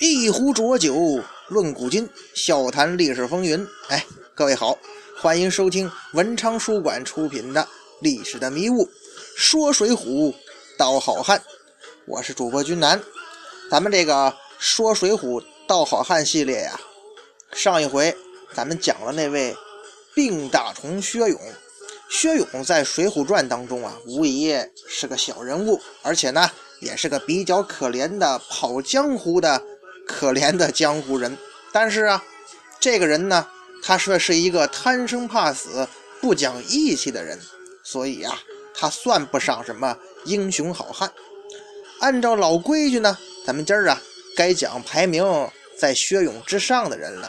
一壶浊酒论古今，笑谈历史风云。哎，各位好，欢迎收听文昌书馆出品的《历史的迷雾》，说水浒道好汉。我是主播君南。咱们这个说水浒道好汉系列呀，上一回咱们讲了那位病大虫薛勇。薛勇在《水浒传》当中啊，无疑是个小人物，而且呢，也是个比较可怜的跑江湖的。可怜的江湖人，但是啊，这个人呢，他说是一个贪生怕死、不讲义气的人，所以啊，他算不上什么英雄好汉。按照老规矩呢，咱们今儿啊，该讲排名在薛勇之上的人了。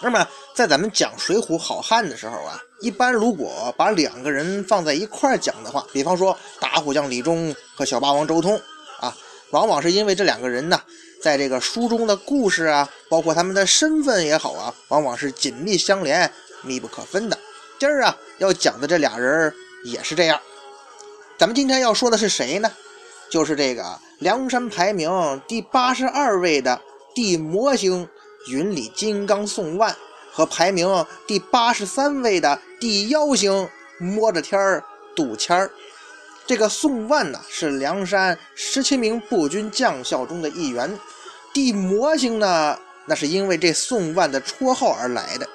那么，在咱们讲水浒好汉的时候啊，一般如果把两个人放在一块儿讲的话，比方说打虎将李忠和小霸王周通啊，往往是因为这两个人呢。在这个书中的故事啊，包括他们的身份也好啊，往往是紧密相连、密不可分的。今儿啊，要讲的这俩人也是这样。咱们今天要说的是谁呢？就是这个梁山排名第八十二位的地魔星云里金刚宋万，和排名第八十三位的地妖星摸着天儿杜谦儿。这个宋万呢，是梁山十七名步军将校中的一员。地魔星呢，那是因为这宋万的绰号而来的。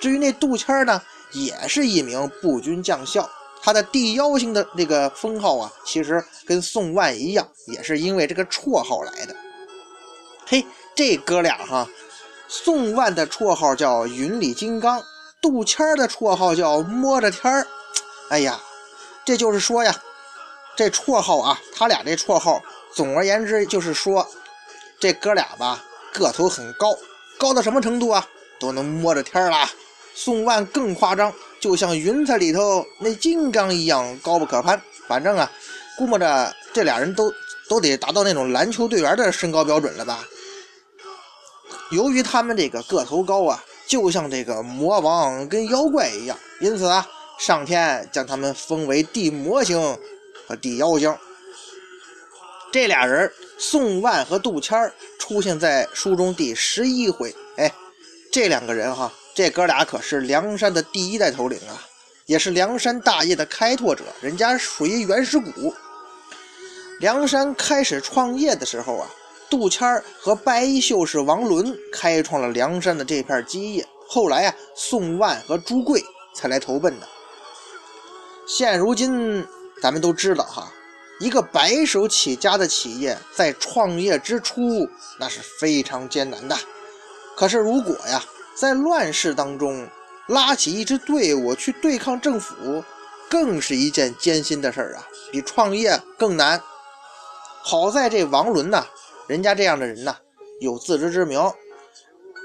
至于那杜谦儿呢，也是一名步军将校，他的地妖星的那个封号啊，其实跟宋万一样，也是因为这个绰号来的。嘿，这哥俩哈，宋万的绰号叫云里金刚，杜谦的绰号叫摸着天儿。哎呀，这就是说呀。这绰号啊，他俩这绰号，总而言之就是说，这哥俩吧个头很高，高到什么程度啊？都能摸着天了。宋万更夸张，就像云彩里头那金刚一样高不可攀。反正啊，估摸着这俩人都都得达到那种篮球队员的身高标准了吧？由于他们这个个头高啊，就像这个魔王跟妖怪一样，因此啊，上天将他们封为地魔星。和地妖精，这俩人宋万和杜谦出现在书中第十一回。哎，这两个人哈，这哥俩可是梁山的第一代头领啊，也是梁山大业的开拓者。人家属于原始股。梁山开始创业的时候啊，杜谦和白衣秀士王伦开创了梁山的这片基业。后来啊，宋万和朱贵才来投奔的。现如今。咱们都知道哈，一个白手起家的企业在创业之初那是非常艰难的。可是如果呀，在乱世当中拉起一支队伍去对抗政府，更是一件艰辛的事儿啊，比创业更难。好在这王伦呐，人家这样的人呐，有自知之明，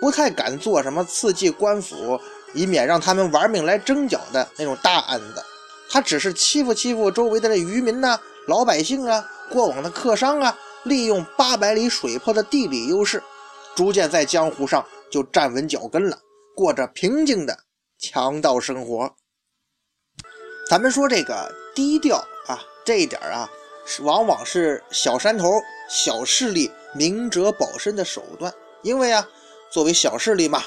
不太敢做什么刺激官府，以免让他们玩命来征剿的那种大案子。他只是欺负欺负周围的这渔民呐、老百姓啊、过往的客商啊，利用八百里水泊的地理优势，逐渐在江湖上就站稳脚跟了，过着平静的强盗生活。咱们说这个低调啊，这一点啊，往往是小山头、小势力明哲保身的手段。因为啊，作为小势力嘛，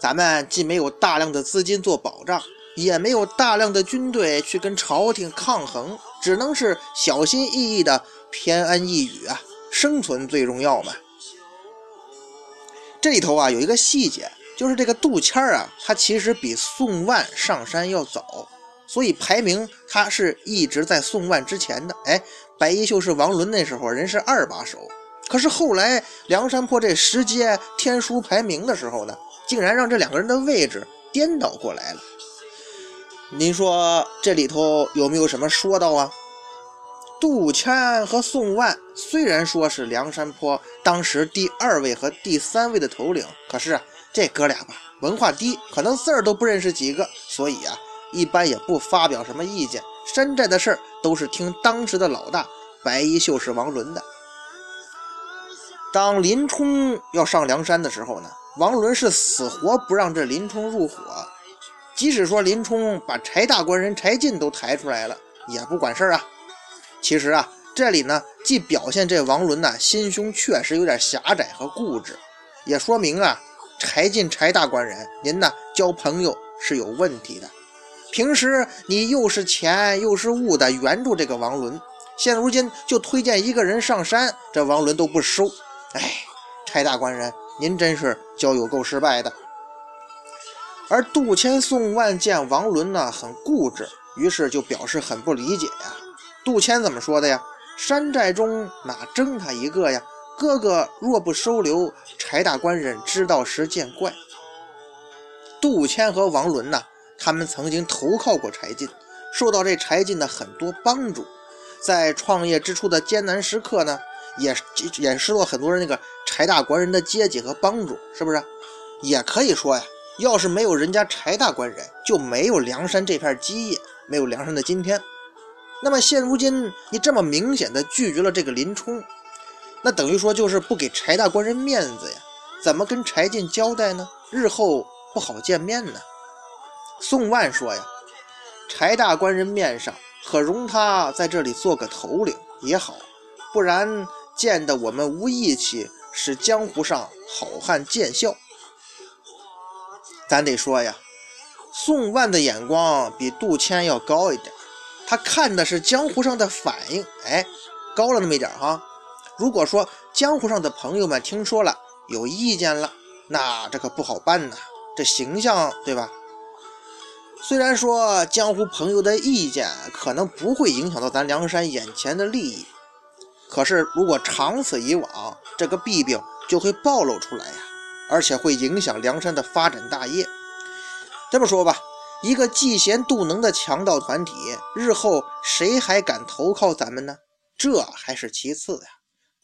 咱们既没有大量的资金做保障。也没有大量的军队去跟朝廷抗衡，只能是小心翼翼的偏安一隅啊，生存最重要嘛。这里头啊有一个细节，就是这个杜谦啊，他其实比宋万上山要早，所以排名他是一直在宋万之前的。哎，白衣秀士王伦那时候人是二把手，可是后来梁山泊这十阶天书排名的时候呢，竟然让这两个人的位置颠倒过来了。您说这里头有没有什么说道啊？杜迁和宋万虽然说是梁山泊当时第二位和第三位的头领，可是这哥俩吧，文化低，可能字儿都不认识几个，所以啊，一般也不发表什么意见。山寨的事儿都是听当时的老大白衣秀士王伦的。当林冲要上梁山的时候呢，王伦是死活不让这林冲入伙。即使说林冲把柴大官人柴进都抬出来了，也不管事儿啊。其实啊，这里呢，既表现这王伦呐心胸确实有点狭窄和固执，也说明啊，柴进柴大官人您呢交朋友是有问题的。平时你又是钱又是物的援助这个王伦，现如今就推荐一个人上山，这王伦都不收。哎，柴大官人，您真是交友够失败的。而杜迁、宋万见王伦呢很固执，于是就表示很不理解呀。杜迁怎么说的呀？山寨中哪争他一个呀？哥哥若不收留，柴大官人知道时见怪。杜迁和王伦呐，他们曾经投靠过柴进，受到这柴进的很多帮助，在创业之初的艰难时刻呢，也也失落很多人那个柴大官人的接济和帮助，是不是？也可以说呀。要是没有人家柴大官人，就没有梁山这片基业，没有梁山的今天。那么现如今你这么明显的拒绝了这个林冲，那等于说就是不给柴大官人面子呀？怎么跟柴进交代呢？日后不好见面呢？宋万说呀，柴大官人面上可容他在这里做个头领也好，不然见得我们无义气，使江湖上好汉见笑。咱得说呀，宋万的眼光比杜迁要高一点，他看的是江湖上的反应，哎，高了那么一点哈。如果说江湖上的朋友们听说了有意见了，那这可不好办呐，这形象对吧？虽然说江湖朋友的意见可能不会影响到咱梁山眼前的利益，可是如果长此以往，这个弊病就会暴露出来呀。而且会影响梁山的发展大业。这么说吧，一个嫉贤妒能的强盗团体，日后谁还敢投靠咱们呢？这还是其次呀，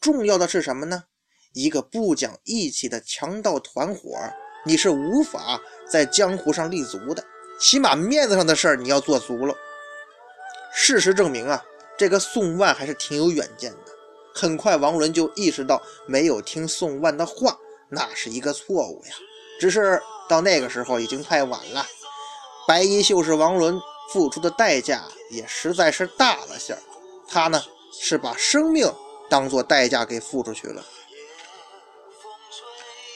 重要的是什么呢？一个不讲义气的强盗团伙，你是无法在江湖上立足的。起码面子上的事儿你要做足了。事实证明啊，这个宋万还是挺有远见的。很快，王伦就意识到没有听宋万的话。那是一个错误呀，只是到那个时候已经太晚了。白衣秀士王伦付出的代价也实在是大了些他呢是把生命当做代价给付出去了。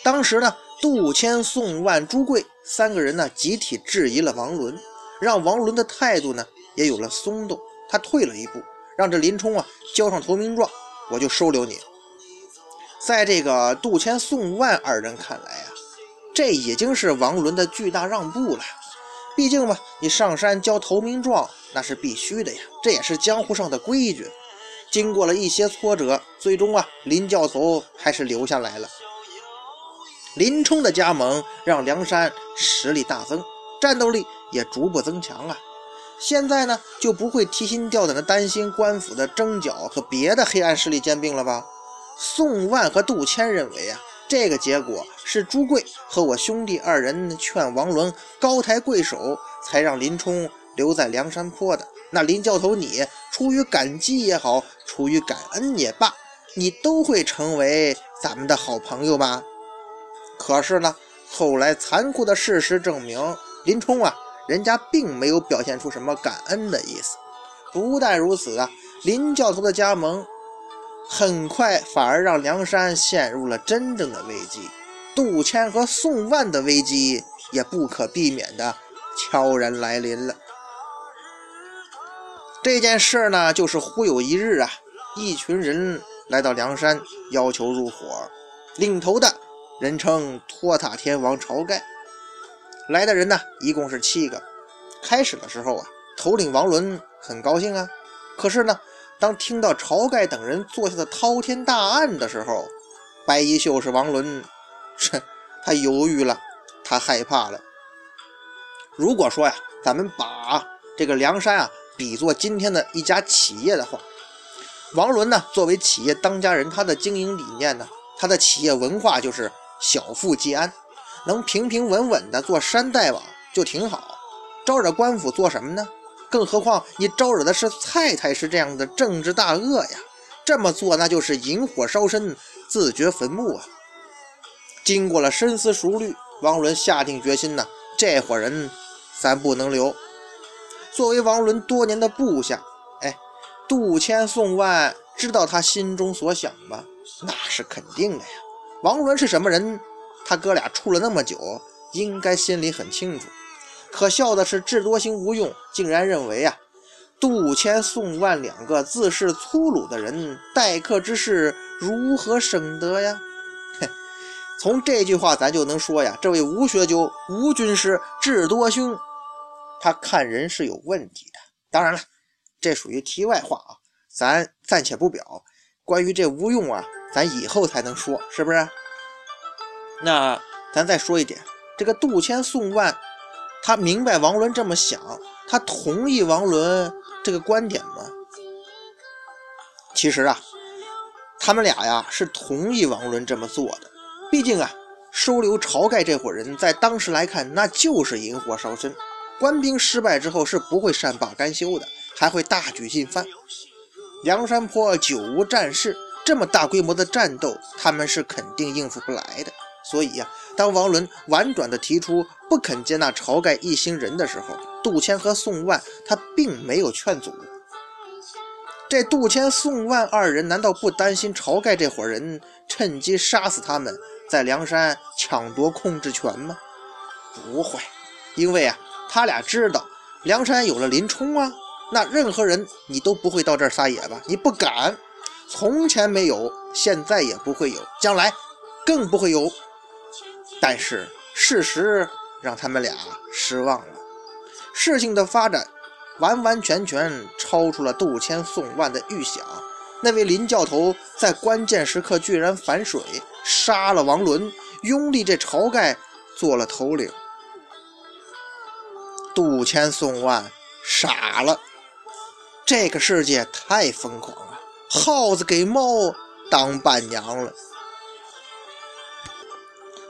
当时呢，杜迁、宋万、朱贵三个人呢集体质疑了王伦，让王伦的态度呢也有了松动。他退了一步，让这林冲啊交上投名状，我就收留你。在这个杜迁、宋万二人看来啊，这已经是王伦的巨大让步了。毕竟嘛，你上山交投名状那是必须的呀，这也是江湖上的规矩。经过了一些挫折，最终啊，林教头还是留下来了。林冲的加盟让梁山实力大增，战斗力也逐步增强啊。现在呢，就不会提心吊胆的担心官府的征剿和别的黑暗势力兼并了吧？宋万和杜迁认为啊，这个结果是朱贵和我兄弟二人劝王伦高抬贵手，才让林冲留在梁山坡的。那林教头，你出于感激也好，出于感恩也罢，你都会成为咱们的好朋友吧？可是呢，后来残酷的事实证明，林冲啊，人家并没有表现出什么感恩的意思。不但如此啊，林教头的加盟。很快，反而让梁山陷入了真正的危机。杜迁和宋万的危机也不可避免的悄然来临了。这件事呢，就是忽有一日啊，一群人来到梁山，要求入伙。领头的人称托塔天王晁盖。来的人呢，一共是七个。开始的时候啊，头领王伦很高兴啊，可是呢。当听到晁盖等人做下的滔天大案的时候，白衣秀士王伦，哼他犹豫了，他害怕了。如果说呀，咱们把这个梁山啊比作今天的一家企业的话，王伦呢作为企业当家人，他的经营理念呢，他的企业文化就是小富即安，能平平稳稳的做山大王就挺好，招惹官府做什么呢？更何况你招惹的是蔡太师这样的政治大鳄呀，这么做那就是引火烧身，自掘坟墓啊！经过了深思熟虑，王伦下定决心呢，这伙人咱不能留。作为王伦多年的部下，哎，杜迁、宋万知道他心中所想吧？那是肯定的呀。王伦是什么人？他哥俩处了那么久，应该心里很清楚。可笑的是，智多星吴用竟然认为啊，杜迁、宋万两个自恃粗鲁的人，待客之事如何省得呀？嘿，从这句话咱就能说呀，这位吴学究、吴军师智多星，他看人是有问题的。当然了，这属于题外话啊，咱暂且不表。关于这吴用啊，咱以后才能说，是不是？那咱再说一点，这个杜迁、宋万。他明白王伦这么想，他同意王伦这个观点吗？其实啊，他们俩呀是同意王伦这么做的。毕竟啊，收留晁盖这伙人在当时来看，那就是引火烧身。官兵失败之后是不会善罢甘休的，还会大举进犯。梁山坡久无战事，这么大规模的战斗，他们是肯定应付不来的。所以呀。当王伦婉转地提出不肯接纳晁盖一行人的时候，杜迁和宋万他并没有劝阻。这杜迁、宋万二人难道不担心晁盖这伙人趁机杀死他们，在梁山抢夺控制权吗？不会，因为啊，他俩知道梁山有了林冲啊，那任何人你都不会到这儿撒野吧？你不敢，从前没有，现在也不会有，将来更不会有。但是事实让他们俩失望了，事情的发展完完全全超出了杜迁、宋万的预想。那位林教头在关键时刻居然反水，杀了王伦，拥立这晁盖做了头领。杜迁、宋万傻了，这个世界太疯狂了，耗子给猫当伴娘了。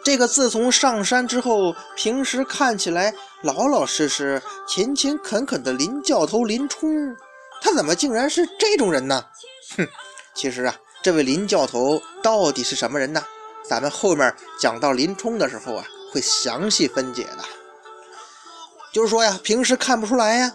这个自从上山之后，平时看起来老老实实、勤勤恳恳的林教头林冲，他怎么竟然是这种人呢？哼，其实啊，这位林教头到底是什么人呢？咱们后面讲到林冲的时候啊，会详细分解的。就是说呀，平时看不出来呀。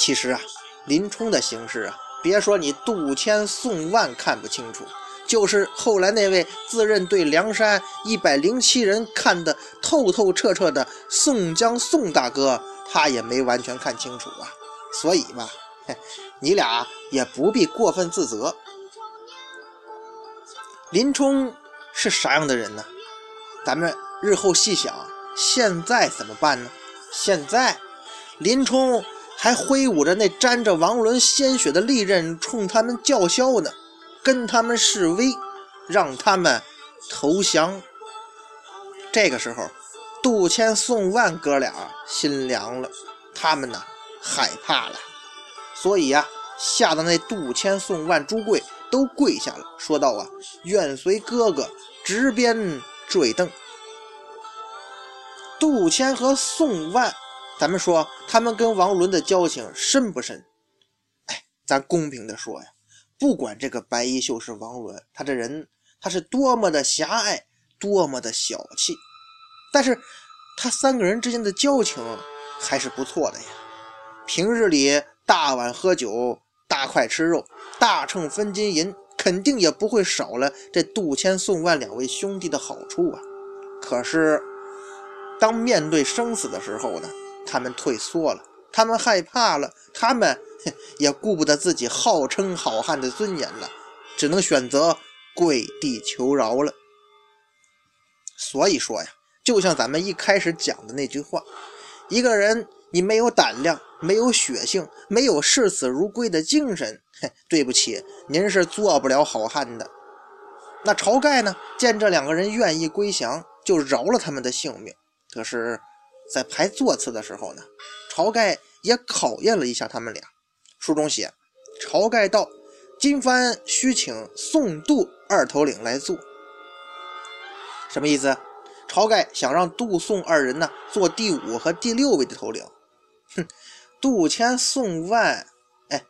其实啊，林冲的行事啊，别说你杜迁、宋万看不清楚。就是后来那位自认对梁山一百零七人看得透透彻彻的宋江宋大哥，他也没完全看清楚啊。所以吧，你俩也不必过分自责。林冲是啥样的人呢？咱们日后细想，现在怎么办呢？现在林冲还挥舞着那沾着王伦鲜血的利刃，冲他们叫嚣呢。跟他们示威，让他们投降。这个时候，杜迁、宋万哥俩心凉了，他们呢害怕了，所以呀，吓得那杜迁、宋万、朱贵都跪下了，说道：“啊，愿随哥哥执鞭坠镫。”杜迁和宋万，咱们说他们跟王伦的交情深不深？哎，咱公平的说呀。不管这个白衣秀是王伦，他这人他是多么的狭隘，多么的小气，但是他三个人之间的交情还是不错的呀。平日里大碗喝酒，大块吃肉，大秤分金银，肯定也不会少了这杜迁、宋万两位兄弟的好处啊。可是当面对生死的时候呢，他们退缩了，他们害怕了，他们。也顾不得自己号称好汉的尊严了，只能选择跪地求饶了。所以说呀，就像咱们一开始讲的那句话：一个人你没有胆量，没有血性，没有视死如归的精神，对不起，您是做不了好汉的。那晁盖呢，见这两个人愿意归降，就饶了他们的性命。可是，在排座次的时候呢，晁盖也考验了一下他们俩。书中写，晁盖道：“今番须请宋杜二头领来做。”什么意思？晁盖想让杜宋二人呢做第五和第六位的头领。哼，杜迁、宋万，哎，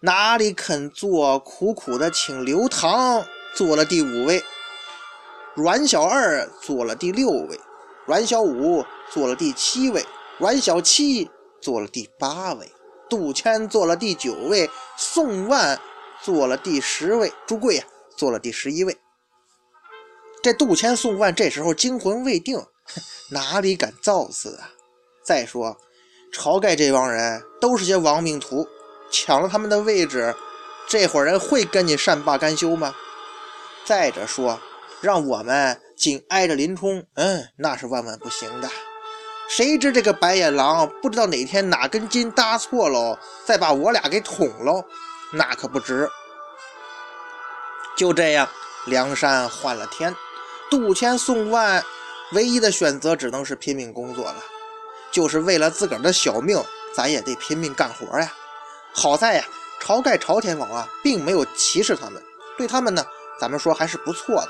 哪里肯做，苦苦的请刘唐做了第五位，阮小二做了第六位，阮小五做了第七位，阮小七做了第八位，杜迁做了第九位，宋万做了第十位，朱贵呀做了第十一位。这杜迁、宋万这时候惊魂未定，哪里敢造次啊？再说，晁盖这帮人都是些亡命徒。抢了他们的位置，这伙人会跟你善罢甘休吗？再者说，让我们紧挨着林冲，嗯，那是万万不行的。谁知这个白眼狼不知道哪天哪根筋搭错喽，再把我俩给捅喽，那可不值。就这样，梁山换了天，杜迁、宋万唯一的选择只能是拼命工作了，就是为了自个儿的小命，咱也得拼命干活呀。好在呀，晁盖晁天王啊，并没有歧视他们，对他们呢，咱们说还是不错的。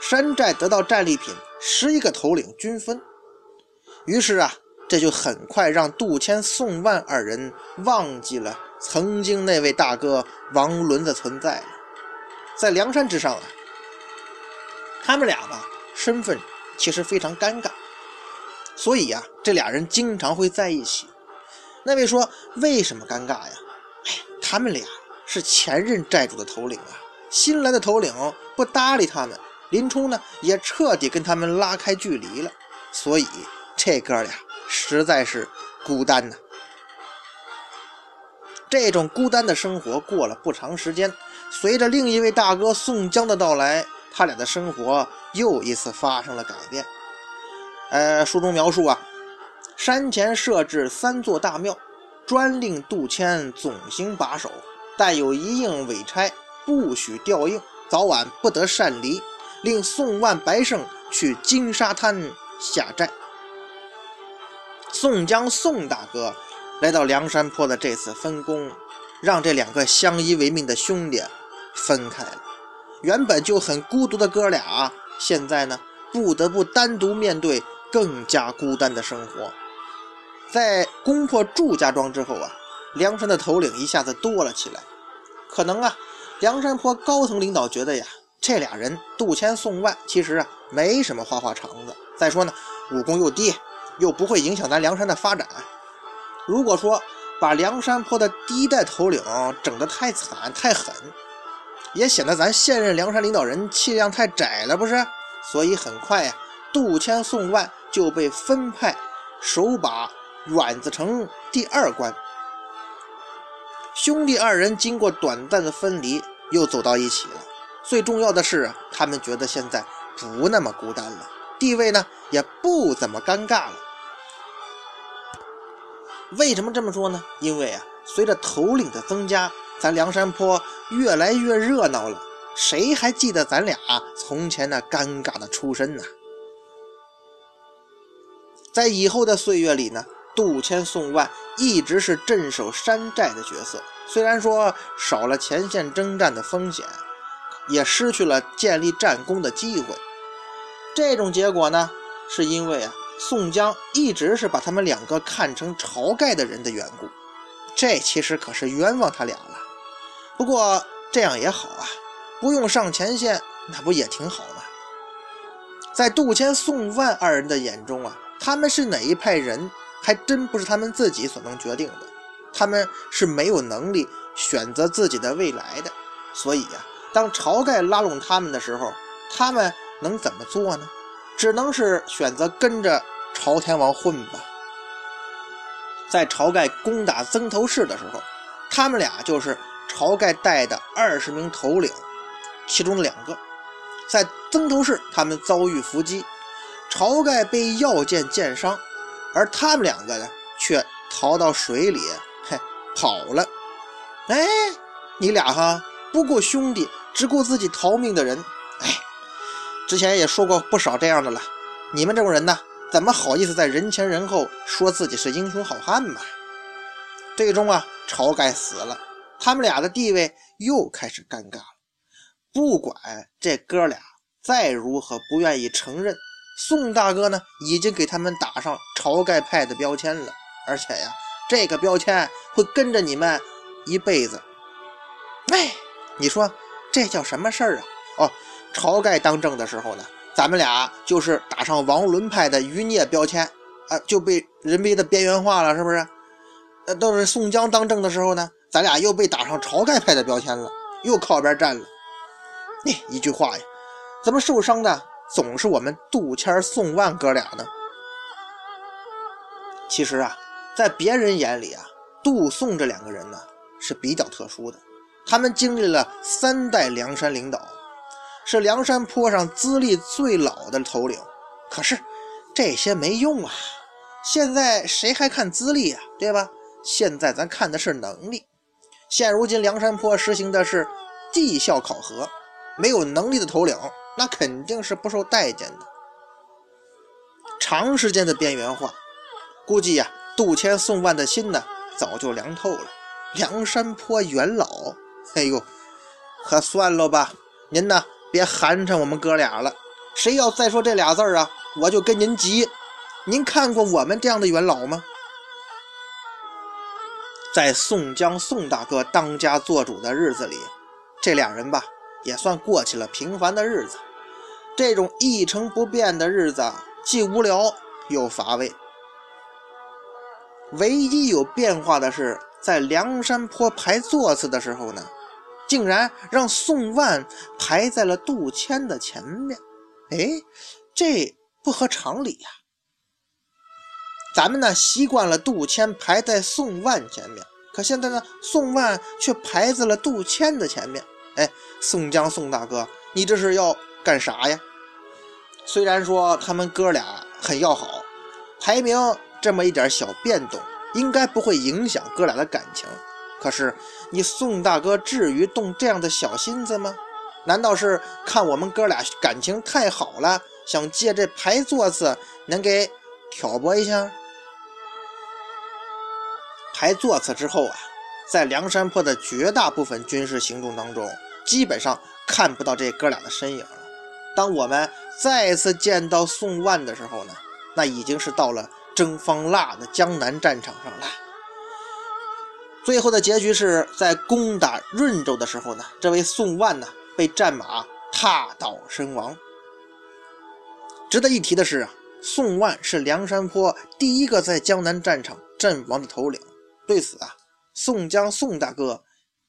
山寨得到战利品十一个头领均分，于是啊，这就很快让杜迁、宋万二人忘记了曾经那位大哥王伦的存在了。在梁山之上啊，他们俩吧，身份其实非常尴尬，所以呀，这俩人经常会在一起。那位说：“为什么尴尬呀？哎，他们俩是前任寨主的头领啊，新来的头领不搭理他们，林冲呢也彻底跟他们拉开距离了，所以这哥俩实在是孤单呐。这种孤单的生活过了不长时间，随着另一位大哥宋江的到来，他俩的生活又一次发生了改变。呃，书中描述啊。”山前设置三座大庙，专令杜迁总行把守，但有一应委差，不许调应，早晚不得擅离。令宋万、白胜去金沙滩下寨。宋江、宋大哥来到梁山坡的这次分工，让这两个相依为命的兄弟分开了。原本就很孤独的哥俩，现在呢，不得不单独面对更加孤单的生活。在攻破祝家庄之后啊，梁山的头领一下子多了起来。可能啊，梁山坡高层领导觉得呀，这俩人杜迁、宋万其实啊没什么花花肠子。再说呢，武功又低，又不会影响咱梁山的发展。如果说把梁山坡的第一代头领整得太惨太狠，也显得咱现任梁山领导人气量太窄了，不是？所以很快呀，杜迁、宋万就被分派手把。阮子城第二关，兄弟二人经过短暂的分离，又走到一起了。最重要的是，他们觉得现在不那么孤单了，地位呢也不怎么尴尬了。为什么这么说呢？因为啊，随着头领的增加，咱梁山坡越来越热闹了。谁还记得咱俩从前那尴尬的出身呢？在以后的岁月里呢？杜迁、宋万一直是镇守山寨的角色，虽然说少了前线征战的风险，也失去了建立战功的机会。这种结果呢，是因为啊，宋江一直是把他们两个看成晁盖的人的缘故。这其实可是冤枉他俩了。不过这样也好啊，不用上前线，那不也挺好吗？在杜迁、宋万二人的眼中啊，他们是哪一派人？还真不是他们自己所能决定的，他们是没有能力选择自己的未来的。所以呀，当晁盖拉拢他们的时候，他们能怎么做呢？只能是选择跟着朝天王混吧。在晁盖攻打曾头市的时候，他们俩就是晁盖带的二十名头领，其中两个在曾头市，他们遭遇伏击，晁盖被要剑剑伤。而他们两个呢，却逃到水里，嘿，跑了。哎，你俩哈不顾兄弟，只顾自己逃命的人，之前也说过不少这样的了。你们这种人呢，怎么好意思在人前人后说自己是英雄好汉嘛？最终啊，晁盖死了，他们俩的地位又开始尴尬了。不管这哥俩再如何不愿意承认。宋大哥呢，已经给他们打上晁盖派的标签了，而且呀，这个标签会跟着你们一辈子，哎，你说这叫什么事儿啊？哦，晁盖当政的时候呢，咱们俩就是打上王伦派的余孽标签啊，就被人为的边缘化了，是不是？呃，都是宋江当政的时候呢，咱俩又被打上晁盖派的标签了，又靠边站了。哎，一句话呀，怎么受伤的总是我们杜迁、宋万哥俩呢？其实啊，在别人眼里啊，杜宋这两个人呢是比较特殊的，他们经历了三代梁山领导，是梁山坡上资历最老的头领。可是这些没用啊，现在谁还看资历啊？对吧？现在咱看的是能力。现如今梁山坡实行的是绩效考核，没有能力的头领，那肯定是不受待见的。长时间的边缘化。估计呀，杜迁、宋万的心呢，早就凉透了。梁山坡元老，哎呦，可算了吧！您呢，别寒碜我们哥俩了。谁要再说这俩字儿啊，我就跟您急。您看过我们这样的元老吗？在宋江宋大哥当家做主的日子里，这俩人吧，也算过起了平凡的日子。这种一成不变的日子，既无聊又乏味。唯一有变化的是，在梁山坡排座次的时候呢，竟然让宋万排在了杜迁的前面。哎，这不合常理呀！咱们呢习惯了杜迁排在宋万前面，可现在呢，宋万却排在了杜迁的前面。哎，宋江宋大哥，你这是要干啥呀？虽然说他们哥俩很要好，排名。这么一点小变动，应该不会影响哥俩的感情。可是你宋大哥至于动这样的小心思吗？难道是看我们哥俩感情太好了，想借这排座次能给挑拨一下？排座次之后啊，在梁山泊的绝大部分军事行动当中，基本上看不到这哥俩的身影了。当我们再次见到宋万的时候呢，那已经是到了。征方腊的江南战场上了。最后的结局是在攻打润州的时候呢，这位宋万呢被战马踏倒身亡。值得一提的是啊，宋万是梁山坡第一个在江南战场阵亡的头领。对此啊，宋江宋大哥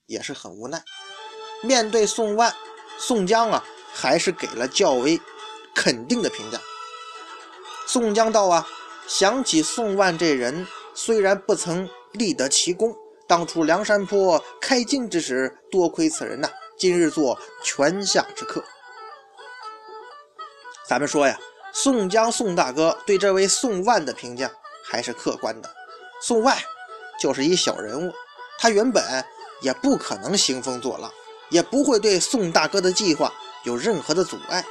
也是很无奈。面对宋万，宋江啊还是给了较为肯定的评价。宋江道啊。想起宋万这人，虽然不曾立得奇功，当初梁山坡开荆之时，多亏此人呐，今日做泉下之客。咱们说呀，宋江宋大哥对这位宋万的评价还是客观的。宋万就是一小人物，他原本也不可能兴风作浪，也不会对宋大哥的计划有任何的阻碍。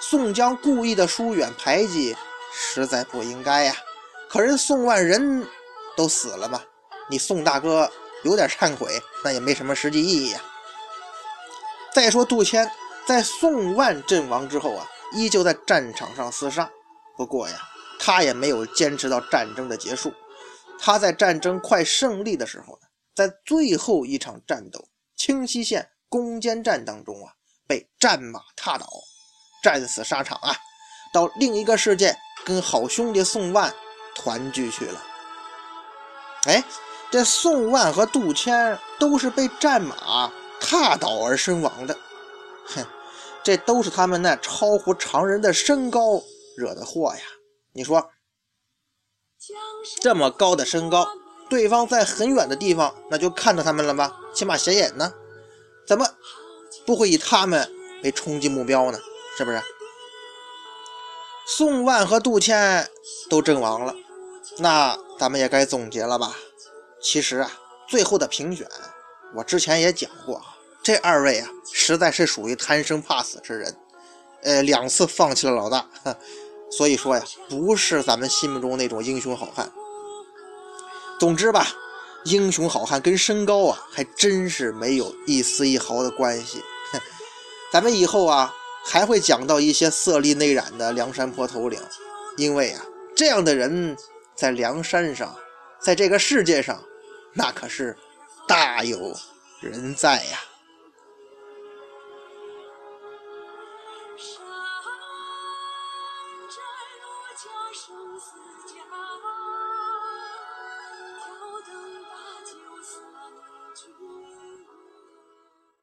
宋江故意的疏远排挤。实在不应该呀！可人宋万人都死了嘛，你宋大哥有点忏悔，那也没什么实际意义呀。再说杜迁在宋万阵亡之后啊，依旧在战场上厮杀。不过呀，他也没有坚持到战争的结束。他在战争快胜利的时候呢，在最后一场战斗清溪县攻坚战当中啊，被战马踏倒，战死沙场啊，到另一个世界。跟好兄弟宋万团聚去了。哎，这宋万和杜迁都是被战马踏倒而身亡的。哼，这都是他们那超乎常人的身高惹的祸呀！你说，这么高的身高，对方在很远的地方那就看到他们了吧？起码显眼呢，怎么不会以他们为冲击目标呢？是不是？宋万和杜迁都阵亡了，那咱们也该总结了吧？其实啊，最后的评选，我之前也讲过，这二位啊，实在是属于贪生怕死之人，呃，两次放弃了老大，所以说呀，不是咱们心目中那种英雄好汉。总之吧，英雄好汉跟身高啊，还真是没有一丝一毫的关系。咱们以后啊。还会讲到一些色厉内荏的梁山坡头领，因为啊，这样的人在梁山上，在这个世界上，那可是大有人在呀。